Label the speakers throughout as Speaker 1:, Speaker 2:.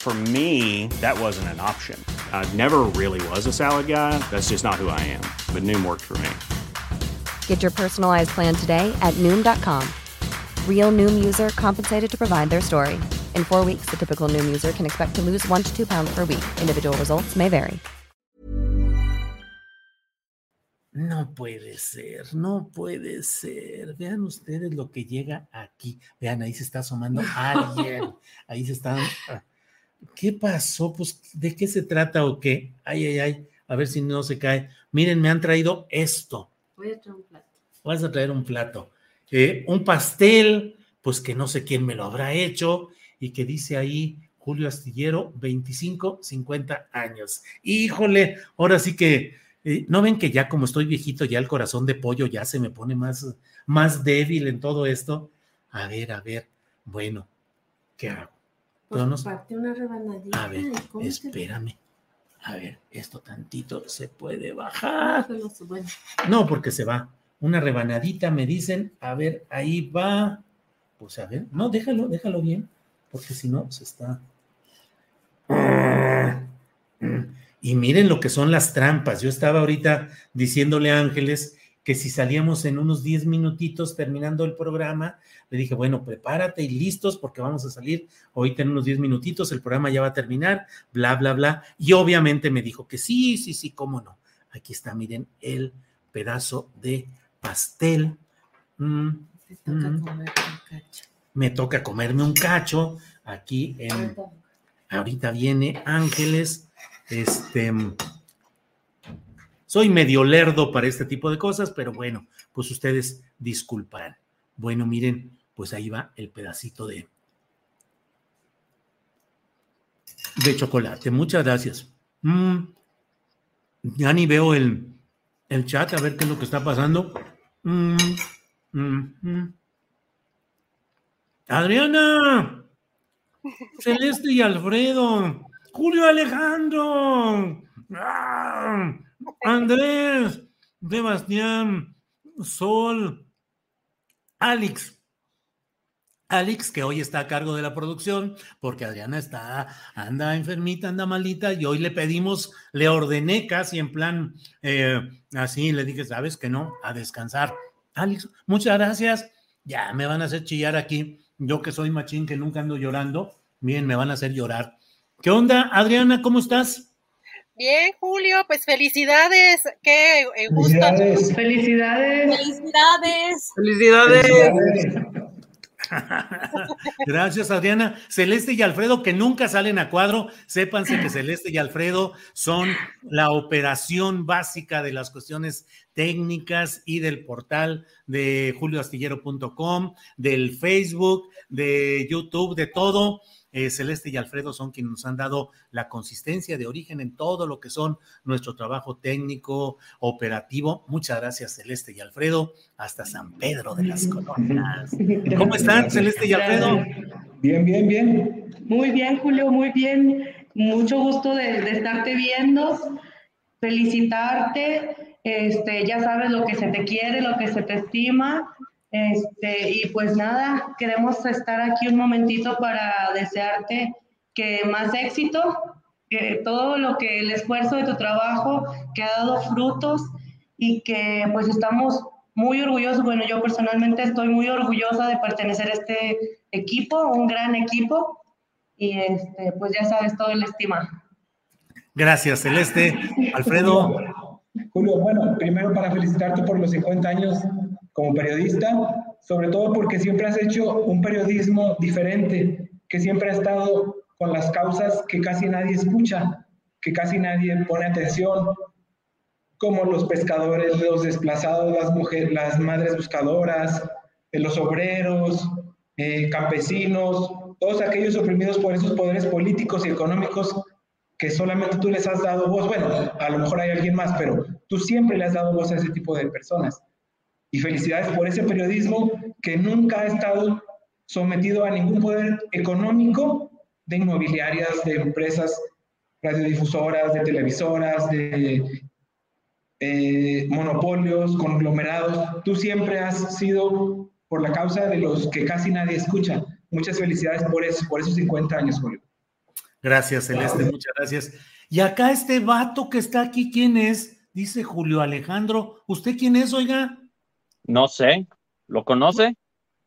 Speaker 1: For me, that wasn't an option. I never really was a salad guy. That's just not who I am. But Noom worked for me.
Speaker 2: Get your personalized plan today at Noom.com. Real Noom user compensated to provide their story. In four weeks, the typical Noom user can expect to lose one to two pounds per week. Individual results may vary.
Speaker 3: No puede ser, no puede ser. Vean ustedes lo que llega aquí. Vean, ahí se está asomando alguien. Ahí se está. Ah, ¿Qué pasó? Pues, ¿de qué se trata o qué? Ay, ay, ay. A ver si no se cae. Miren, me han traído esto.
Speaker 4: Voy a traer un plato.
Speaker 3: Vas a traer un plato. Eh, un pastel, pues que no sé quién me lo habrá hecho y que dice ahí Julio Astillero, 25, 50 años. Híjole, ahora sí que, eh, ¿no ven que ya como estoy viejito, ya el corazón de pollo ya se me pone más, más débil en todo esto? A ver, a ver, bueno, ¿qué hago?
Speaker 4: Pues no, parte una rebanadita.
Speaker 3: A ver, espérame. A ver, esto tantito se puede bajar. No, porque se va. Una rebanadita, me dicen. A ver, ahí va. Pues a ver, no, déjalo, déjalo bien, porque si no, se está. Y miren lo que son las trampas. Yo estaba ahorita diciéndole a Ángeles que si salíamos en unos 10 minutitos terminando el programa, le dije, bueno, prepárate y listos porque vamos a salir ahorita en unos 10 minutitos, el programa ya va a terminar, bla, bla, bla. Y obviamente me dijo que sí, sí, sí, cómo no. Aquí está, miren, el pedazo de pastel. Mm, mm. Me toca comerme un cacho. Aquí en... Ahorita viene Ángeles. Este soy medio lerdo para este tipo de cosas, pero bueno, pues ustedes disculparán. Bueno, miren, pues ahí va el pedacito de, de chocolate. Muchas gracias. Mm, ya ni veo el, el, chat, a ver qué es lo que está pasando. Mm, mm, Adriana, Celeste y Alfredo, Julio Alejandro. ¡Ah! Andrés, Sebastián, Sol, Alex. Alex, que hoy está a cargo de la producción, porque Adriana está, anda enfermita, anda malita, y hoy le pedimos, le ordené casi en plan eh, así, le dije, sabes que no, a descansar. Alex, muchas gracias. Ya me van a hacer chillar aquí. Yo que soy machín, que nunca ando llorando, bien, me van a hacer llorar. ¿Qué onda, Adriana? ¿Cómo estás?
Speaker 5: Bien, Julio, pues felicidades, qué eh, gusto.
Speaker 4: Felicidades.
Speaker 5: Felicidades.
Speaker 3: Felicidades. Gracias, Adriana. Celeste y Alfredo, que nunca salen a cuadro, sépanse que Celeste y Alfredo son la operación básica de las cuestiones técnicas y del portal de julioastillero.com, del Facebook, de YouTube, de todo. Eh, Celeste y Alfredo son quienes nos han dado la consistencia de origen en todo lo que son nuestro trabajo técnico, operativo. Muchas gracias, Celeste y Alfredo, hasta San Pedro de las Colonias. ¿Cómo están, Celeste y Alfredo?
Speaker 6: Bien, bien, bien.
Speaker 4: Muy bien, Julio, muy bien. Mucho gusto de, de estarte viendo, felicitarte. Este, ya sabes lo que se te quiere, lo que se te estima este, y pues nada, queremos estar aquí un momentito para desearte que más éxito, que todo lo que el esfuerzo de tu trabajo que ha dado frutos y que pues estamos muy orgullosos, bueno, yo personalmente estoy muy orgullosa de pertenecer a este equipo, un gran equipo, y este, pues ya sabes todo el estima.
Speaker 3: Gracias, Celeste. Alfredo.
Speaker 6: Julio, bueno, primero para felicitarte por los 50 años como periodista, sobre todo porque siempre has hecho un periodismo diferente, que siempre ha estado con las causas que casi nadie escucha, que casi nadie pone atención, como los pescadores, los desplazados, las mujeres, las madres buscadoras, eh, los obreros, eh, campesinos, todos aquellos oprimidos por esos poderes políticos y económicos que solamente tú les has dado voz. Bueno, a lo mejor hay alguien más, pero tú siempre le has dado voz a ese tipo de personas. Y felicidades por ese periodismo que nunca ha estado sometido a ningún poder económico de inmobiliarias, de empresas radiodifusoras, de televisoras, de eh, monopolios, conglomerados. Tú siempre has sido por la causa de los que casi nadie escucha. Muchas felicidades por eso, por esos 50 años, Julio.
Speaker 3: Gracias, Celeste, muchas gracias. Y acá este vato que está aquí, ¿quién es? Dice Julio Alejandro. ¿Usted quién es, oiga?
Speaker 7: No sé, ¿lo conoce?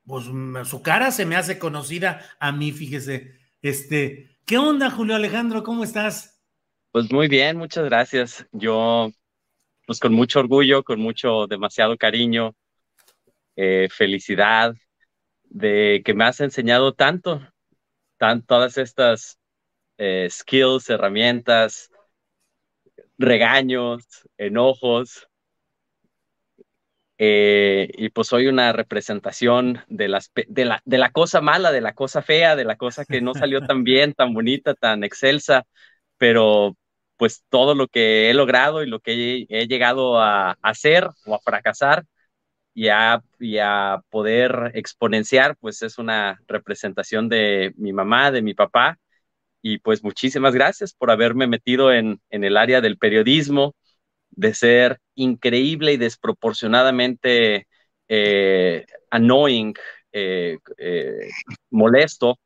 Speaker 3: Pues mm, su cara se me hace conocida a mí, fíjese. Este, ¿qué onda, Julio Alejandro? ¿Cómo estás?
Speaker 7: Pues muy bien, muchas gracias. Yo, pues con mucho orgullo, con mucho, demasiado cariño, eh, felicidad de que me has enseñado tanto, tan, todas estas eh, skills, herramientas, regaños, enojos, eh, y pues soy una representación de, las, de, la, de la cosa mala, de la cosa fea, de la cosa que no salió tan bien, tan bonita, tan excelsa, pero pues todo lo que he logrado y lo que he, llegado a hacer o a fracasar y a, y a, poder exponenciar, pues es una representación de mi mamá, de mi papá. Y pues muchísimas gracias por haberme metido en, en el área del periodismo, de ser increíble y desproporcionadamente eh, annoying, eh, eh, molesto,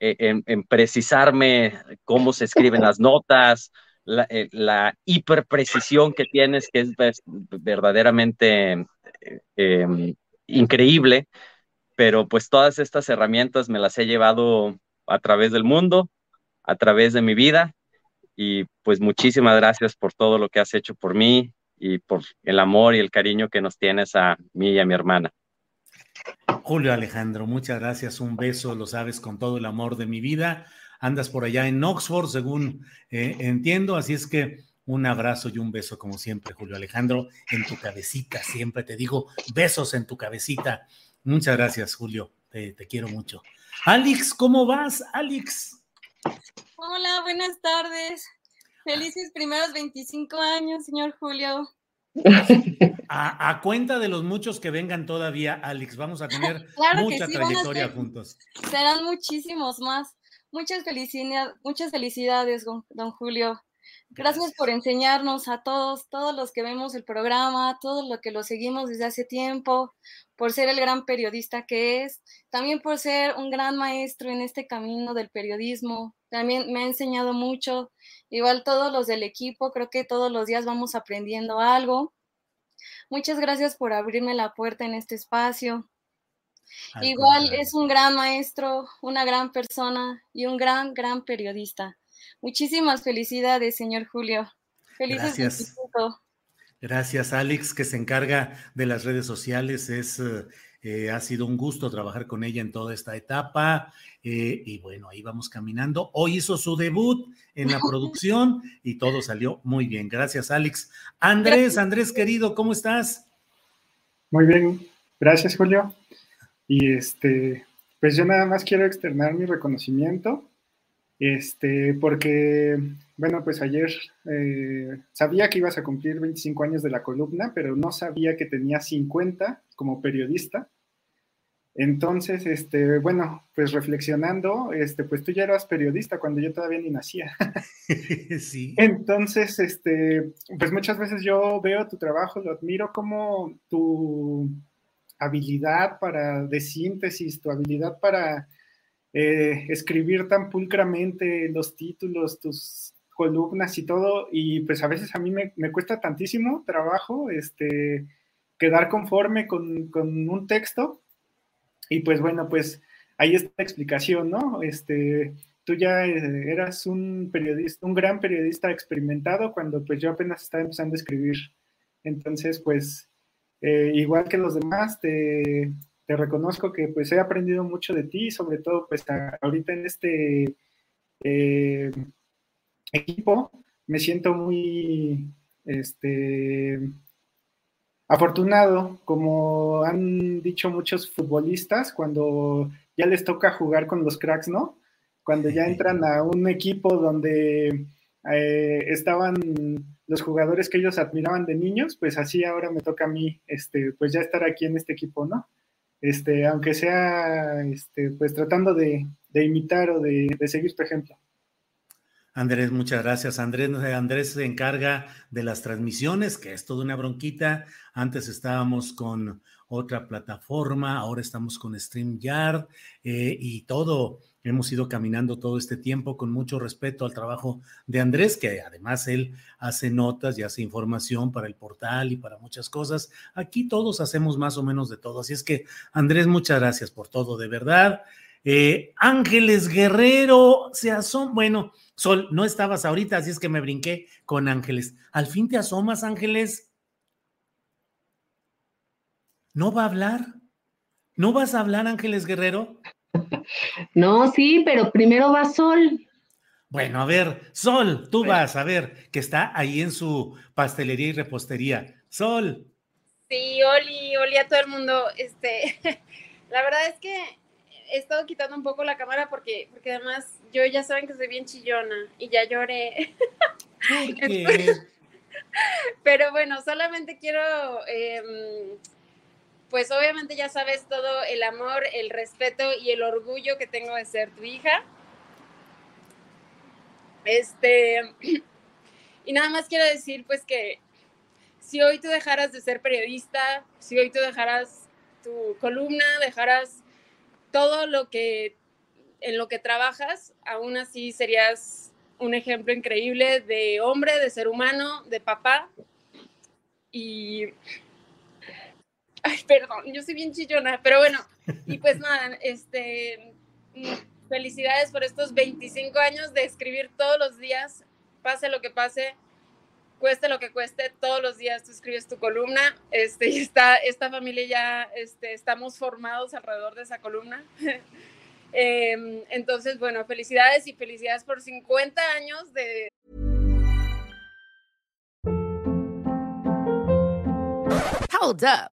Speaker 7: en, precisarme cómo se escriben las notas, la, la hiperprecisión que tienes, que es verdaderamente increíble, pero pues todas estas herramientas me las he llevado a través del mundo, a través de mi vida y pues muchísimas gracias por todo lo que has hecho por mí y por el amor y el cariño que nos tienes a mí y a mi hermana.
Speaker 3: Julio Alejandro, muchas gracias. Un beso, lo sabes, con todo el amor de mi vida. Andas por allá en Oxford, según eh, entiendo, así es que un abrazo y un beso como siempre, Julio Alejandro, en tu cabecita. Siempre te digo besos en tu cabecita. Muchas gracias, Julio. Te, te quiero mucho. Alex, ¿cómo vas, Alex?
Speaker 8: Hola, buenas tardes. Felices primeros 25 años, señor Julio.
Speaker 3: A, cuenta de los muchos que vengan todavía, Alex, vamos a tener mucha trayectoria juntos.
Speaker 8: Serán muchísimos más. Muchas felicidades, muchas felicidades, don Julio. Gracias por enseñarnos a todos, todos los que vemos el programa, todos los que lo seguimos desde hace tiempo, por ser el gran periodista que es, también por ser un gran maestro en este camino del periodismo. También me ha enseñado mucho, igual todos los del equipo, creo que todos los días vamos aprendiendo algo. Muchas gracias por abrirme la puerta en este espacio. igual es un gran maestro, una gran persona y un gran, gran periodista. Muchísimas felicidades, señor Julio. Felices
Speaker 3: Gracias. Gracias, Alex, que se encarga de las redes sociales. Es, eh, ha sido un gusto trabajar con ella en toda esta etapa. Eh, y bueno, ahí vamos caminando. Hoy hizo su debut en la producción y todo salió muy bien. Gracias, Alex. Andrés, Andrés querido, ¿cómo estás?
Speaker 9: Muy bien, gracias, Julio. Y este, pues yo nada más quiero externar mi reconocimiento este, porque, bueno, pues ayer eh, sabía que ibas a cumplir 25 años de la columna, pero no sabía que tenía 50 como periodista. Entonces, este, bueno, pues reflexionando, este, pues tú ya eras periodista cuando yo todavía ni nacía.
Speaker 3: sí.
Speaker 9: Entonces, este, pues muchas veces yo veo tu trabajo, lo admiro como tu habilidad para de síntesis, tu habilidad para eh, escribir tan pulcramente los títulos, tus columnas y todo, y pues a veces a mí me, cuesta tantísimo trabajo este, quedar conforme con, un texto, y pues bueno, pues ahí está la explicación, ¿no? Este, tú ya eras un periodista, un gran periodista experimentado cuando pues yo apenas estaba empezando a escribir Entonces, pues, eh, igual que los demás, te, te, reconozco que pues he aprendido mucho de ti, sobre todo pues ahorita en este eh, equipo me siento muy este, afortunado, como han dicho muchos futbolistas, cuando ya les toca jugar con los cracks, ¿no? Cuando ya entran a un equipo donde eh, estaban los jugadores que ellos admiraban de niños, pues así ahora me toca a mí, este, pues ya estar aquí en este equipo, ¿no? Este, aunque sea, este, pues tratando de, imitar o de seguir tu ejemplo.
Speaker 3: Andrés, muchas gracias. Andrés, eh, Andrés se encarga de las transmisiones, que es toda una bronquita. Antes estábamos con otra plataforma, ahora estamos con StreamYard eh, y todo. Hemos ido caminando todo este tiempo con mucho respeto al trabajo de Andrés, que además él hace notas y hace información para el portal y para muchas cosas. Aquí todos hacemos más o menos de todo. Así es que, Andrés, muchas gracias por todo, de verdad. Eh, Ángeles Guerrero se asoma, bueno, Sol, no estabas ahorita, así es que me brinqué con Ángeles. ¿Al fin te asomas, Ángeles? ¿No va a hablar? ¿No vas a hablar, Ángeles Guerrero?
Speaker 4: No, sí, pero primero va Sol.
Speaker 3: Bueno, a ver, Sol, tú vas, a ver, que está ahí en su pastelería y repostería. Sol.
Speaker 10: Sí, Oli, Oli a todo el mundo. Este, la verdad es que he estado quitando un poco la cámara porque, porque además yo ya saben que soy bien chillona y ya lloré. Pero bueno, solamente quiero, em, pues obviamente ya sabes todo el amor, el respeto y el orgullo que tengo de ser tu hija. Este, y nada más quiero decir pues que si hoy tú dejaras de ser periodista, si hoy tú dejaras tu columna, dejaras todo lo que en lo que trabajas, aún así serías un ejemplo increíble de hombre, de ser humano, de papá. Y. Ay, perdón, yo soy bien chillona, pero bueno, y pues nada, este. Felicidades por estos 25 años de escribir todos los días, pase lo que pase, cueste lo que cueste, todos los días tú escribes tu columna, este, y esta familia ya, este, estamos formados alrededor de esa columna. eh, entonces, bueno, felicidades y felicidades por 50 años de...
Speaker 11: Hold up.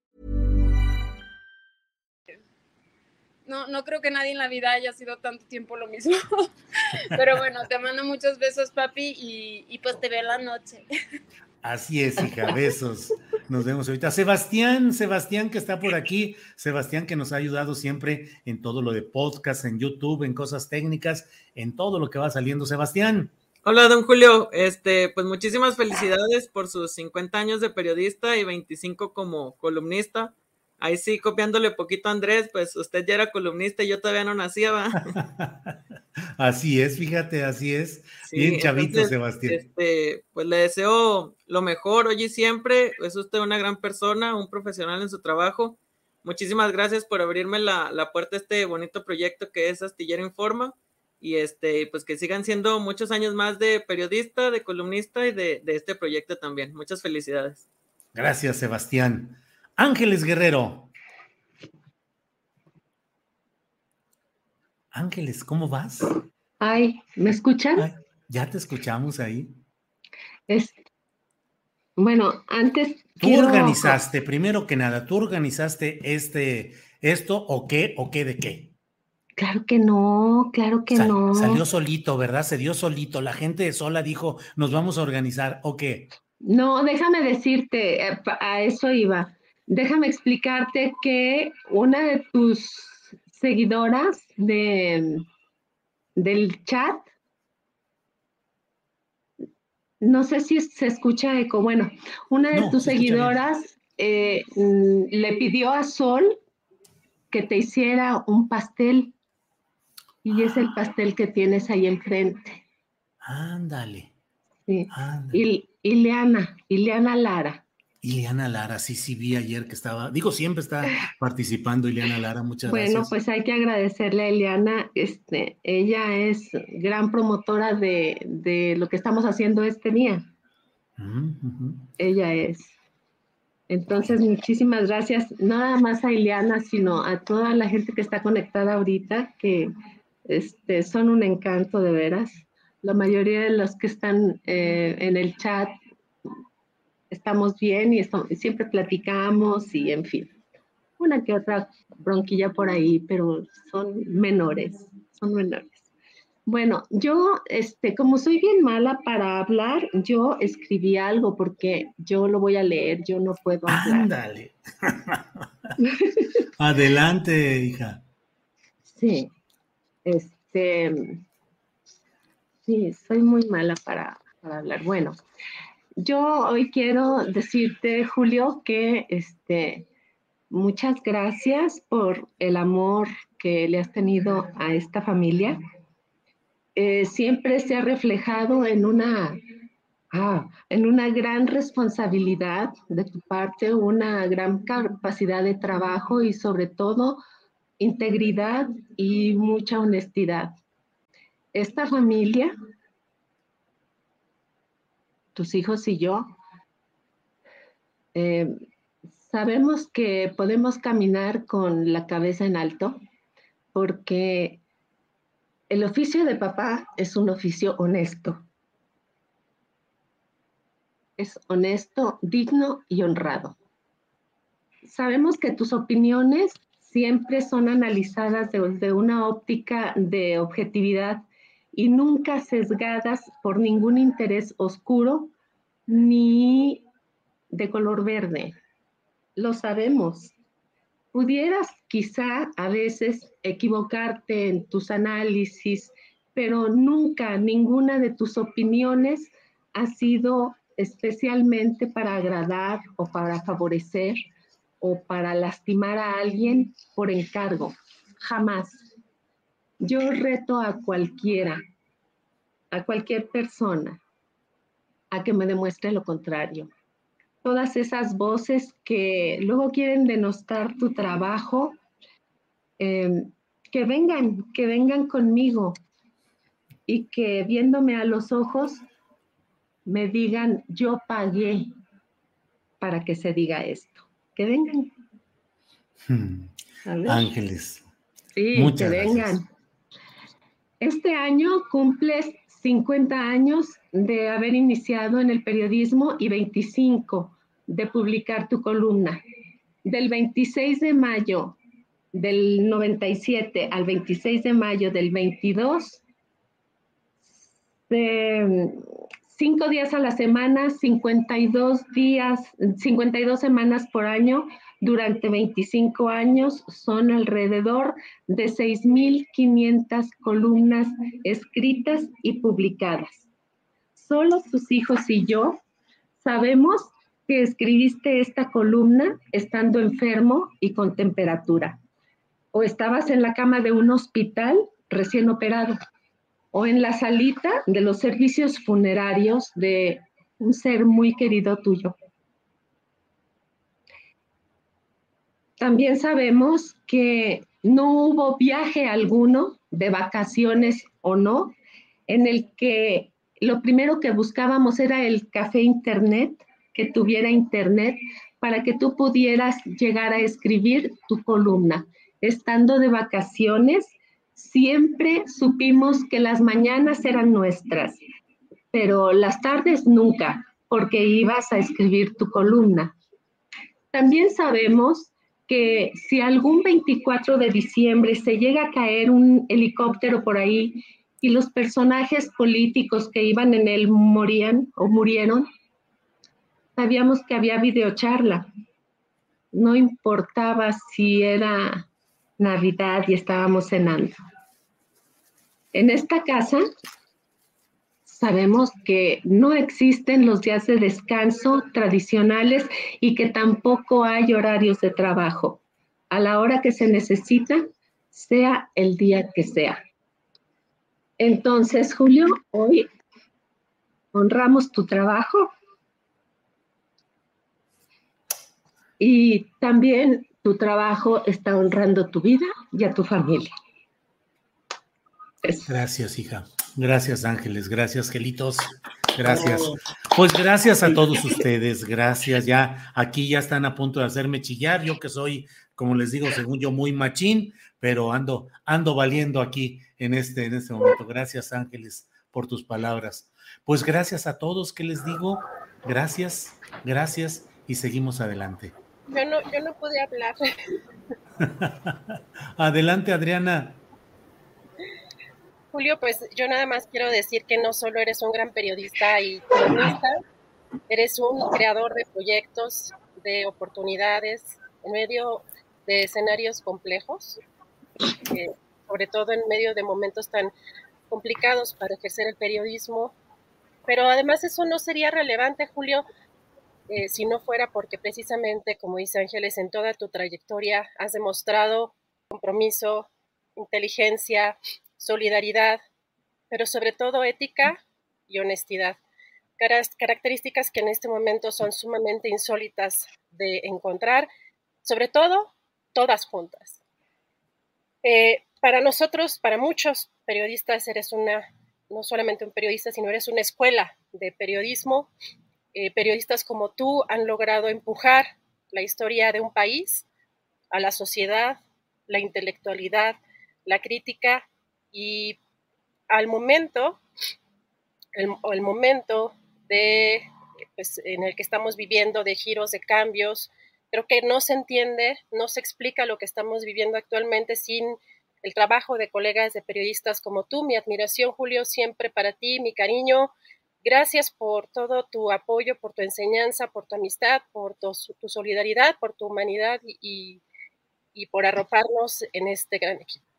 Speaker 10: No, no creo que nadie en la vida haya sido tanto tiempo lo mismo. Pero bueno, te mando muchos besos, papi, y, pues te veo la noche.
Speaker 3: Así es, hija, besos. Nos vemos ahorita. Sebastián, Sebastián que está por aquí, Sebastián que nos ha ayudado siempre en todo lo de podcast, en YouTube, en cosas técnicas, en todo lo que va saliendo. Sebastián.
Speaker 12: Hola, don Julio. Este, pues muchísimas felicidades por sus 50 años de periodista y 25 como columnista ahí sí, copiándole poquito a Andrés, pues usted ya era columnista y yo todavía no nacía, ¿va?
Speaker 3: así es, fíjate, así es. Bien chavito, Sebastián.
Speaker 12: Este, pues le deseo lo mejor hoy y siempre. Es usted una gran persona, un profesional en su trabajo. Muchísimas gracias por abrirme la, puerta a este bonito proyecto que es Astillero Informa. Y este, pues que sigan siendo muchos años más de periodista, de columnista y de, de este proyecto también. Muchas felicidades.
Speaker 3: Gracias, Sebastián. Ángeles Guerrero. Ángeles, ¿cómo vas?
Speaker 4: Ay, ¿me escuchan?
Speaker 3: ya te escuchamos ahí.
Speaker 4: Es,
Speaker 13: Bueno, antes.
Speaker 3: Tú organizaste, primero que nada, tú organizaste este, esto o qué, o qué de qué.
Speaker 13: Claro que no, claro que no.
Speaker 3: Salió solito, ¿verdad? Se dio solito. La gente sola dijo, nos vamos a organizar, ¿o qué?
Speaker 13: No, déjame decirte, eh, a eso iba. Déjame explicarte que una de tus seguidoras de, del chat no sé si se escucha eco. Bueno, una de tus seguidoras eh, mm, le pidió a Sol que te hiciera un pastel y es el pastel que tienes ahí enfrente.
Speaker 3: Ándale.
Speaker 13: Sí. Y, Ileana, Ileana Lara.
Speaker 3: Ileana Lara, sí, sí, vi ayer que estaba, digo, siempre está participando Ileana Lara, muchas
Speaker 13: gracias. Bueno, pues hay que agradecerle a Ileana, este, ella es gran promotora de, lo que estamos haciendo este día. Ella es. Entonces, muchísimas gracias, nada más a Ileana, sino a toda la gente que está conectada ahorita, que este, son un encanto de veras. La mayoría de los que están eh, en el chat estamos bien y siempre platicamos y en fin, una que otra bronquilla por ahí, pero son menores, son menores. Bueno, yo, este, como soy bien mala para hablar, yo escribí algo porque yo lo voy a leer, yo no puedo hablar.
Speaker 3: Ándale. Adelante, hija.
Speaker 13: Sí, este, sí, soy muy mala para, para hablar. Bueno, yo hoy quiero decirte, Julio, que este, muchas gracias por el amor que le has tenido a esta familia. Eh, siempre se ha reflejado en una, ah, en una gran responsabilidad de tu parte, una gran capacidad de trabajo y sobre todo integridad y mucha honestidad. Esta familia tus hijos y yo, eh, sabemos que podemos caminar con la cabeza en alto porque el oficio de papá es un oficio honesto. Es honesto, digno y honrado. Sabemos que tus opiniones siempre son analizadas desde una óptica de objetividad y nunca sesgadas por ningún interés oscuro ni de color verde. Lo sabemos. Pudieras quizá a veces equivocarte en tus análisis, pero nunca ninguna de tus opiniones ha sido especialmente para agradar o para favorecer o para lastimar a alguien por encargo. Jamás. Yo reto a cualquiera, a cualquier persona, a que me demuestre lo contrario. Todas esas voces que luego quieren denostar tu trabajo, em, que vengan, que vengan conmigo y que viéndome a los ojos me digan, yo pagué para que se diga esto. Que vengan.
Speaker 3: Hmm. Ángeles.
Speaker 13: Sí, que vengan. Este año cumples 50 años de haber iniciado en el periodismo y 25 de publicar tu columna. Del 26 de mayo del 97 al 26 de mayo del 22, cinco días a la semana, 52 días, 52 semanas por año, durante 25 años son alrededor de 6.500 columnas escritas y publicadas. Solo tus hijos y yo sabemos que escribiste esta columna estando enfermo y con temperatura, o estabas en la cama de un hospital recién operado, o en la salita de los servicios funerarios de un ser muy querido tuyo. También sabemos que no hubo viaje alguno, de vacaciones o no, en el que lo primero que buscábamos era el café internet, que tuviera internet, para que tú pudieras llegar a escribir tu columna. Estando de vacaciones, siempre supimos que las mañanas eran nuestras, pero las tardes nunca. porque ibas a escribir tu columna. También sabemos que si algún 24 de diciembre se llega a caer un helicóptero por ahí y los personajes políticos que iban en él morían o murieron, sabíamos que había videocharla. No importaba si era Navidad y estábamos cenando. En esta casa sabemos que no existen los días de descanso tradicionales y que tampoco hay horarios de trabajo. A la hora que se necesita, sea el día que sea. Entonces, Julio, hoy honramos tu trabajo y también tu trabajo está honrando tu vida y a tu familia.
Speaker 3: Gracias, hija. Gracias, Ángeles. Gracias, Gelitos. Gracias. Pues gracias a todos ustedes. Gracias. Ya aquí ya están a punto de hacerme chillar. Yo que soy, como les digo, según yo, muy machín, pero ando, ando valiendo aquí en este, en este momento. Gracias, Ángeles, por tus palabras. Pues gracias a todos. ¿Qué les digo? Gracias, gracias y seguimos adelante.
Speaker 14: Yo no, yo no pude hablar.
Speaker 3: adelante, Adriana.
Speaker 14: Julio, pues yo nada más quiero decir que no solo eres un gran periodista y cronista, eres un creador de proyectos, de oportunidades en medio de escenarios complejos, sobre todo en medio de momentos tan complicados para ejercer el periodismo. Pero además eso no sería relevante, Julio, eh, si no fuera porque precisamente, como dice Ángeles, en toda tu trayectoria has demostrado compromiso, inteligencia, solidaridad, pero sobre todo ética y honestidad. Características que en este momento son sumamente insólitas de encontrar, sobre todo todas juntas. Eh, para nosotros, para muchos periodistas, eres una, no solamente un periodista, sino eres una escuela de periodismo. Eh, periodistas como tú han logrado empujar la historia de un país a la sociedad, la intelectualidad, la crítica y al momento, el, momento de, pues, en el que estamos viviendo de giros, de cambios, creo que no se entiende, no se explica lo que estamos viviendo actualmente sin el trabajo de colegas de periodistas como tú. Mi admiración, Julio, siempre para ti, mi cariño. Gracias por todo tu apoyo, por tu enseñanza, por tu amistad, por tu, solidaridad, por tu humanidad y por arroparnos en este gran equipo.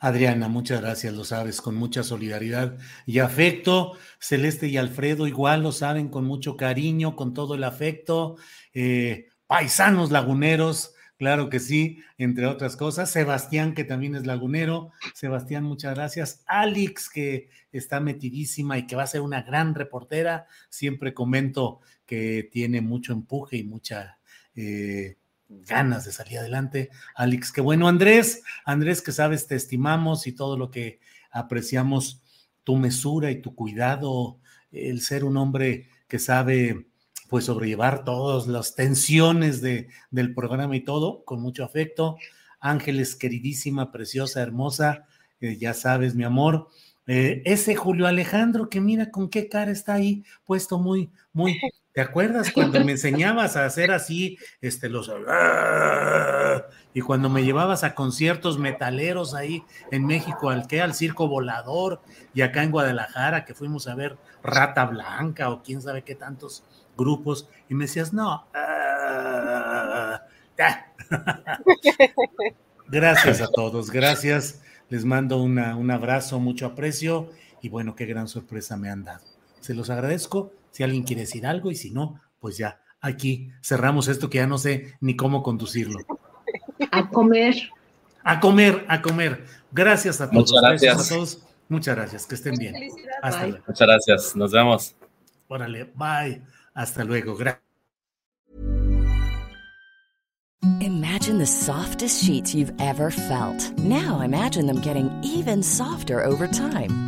Speaker 3: Adriana, muchas gracias, lo sabes, con mucha solidaridad y afecto. Celeste y Alfredo igual lo saben, con mucho cariño, con todo el afecto. Eh, paisanos laguneros, claro que sí, entre otras cosas. Sebastián, que también es lagunero. Sebastián, muchas gracias. Alex, que está metidísima y que va a ser una gran reportera. Siempre comento que tiene mucho empuje y mucha... Eh, ganas de salir adelante. Alex, qué bueno. Andrés, Andrés, que sabes, te estimamos y todo lo que apreciamos, tu mesura y tu cuidado, el ser un hombre que sabe pues sobrellevar todas las tensiones de, del programa y todo, con mucho afecto. Ángeles, queridísima, preciosa, hermosa, eh, ya sabes, mi amor. Eh, ese Julio Alejandro, que mira con qué cara está ahí, puesto muy, muy, ¿Te acuerdas cuando me enseñabas a hacer así, este, los... Y cuando me llevabas a conciertos metaleros ahí en México, al que al Circo Volador, y acá en Guadalajara, que fuimos a ver Rata Blanca o quién sabe qué tantos grupos, y me decías, no, ah, gracias a todos, gracias, les mando una, un abrazo, mucho aprecio, y bueno, qué gran sorpresa me han dado. Se los agradezco si alguien quiere decir algo y si no, pues ya aquí cerramos esto que ya no sé ni cómo conducirlo.
Speaker 13: A comer.
Speaker 3: A comer, a comer. Gracias a todos.
Speaker 7: Muchas gracias.
Speaker 3: a todos. Muchas gracias. Que estén bien.
Speaker 7: Hasta luego. Muchas gracias. Nos vemos.
Speaker 3: Órale, bye. Hasta luego. Gracias.
Speaker 15: Imagine the softest sheets you've ever felt. Now imagine them getting even softer over time.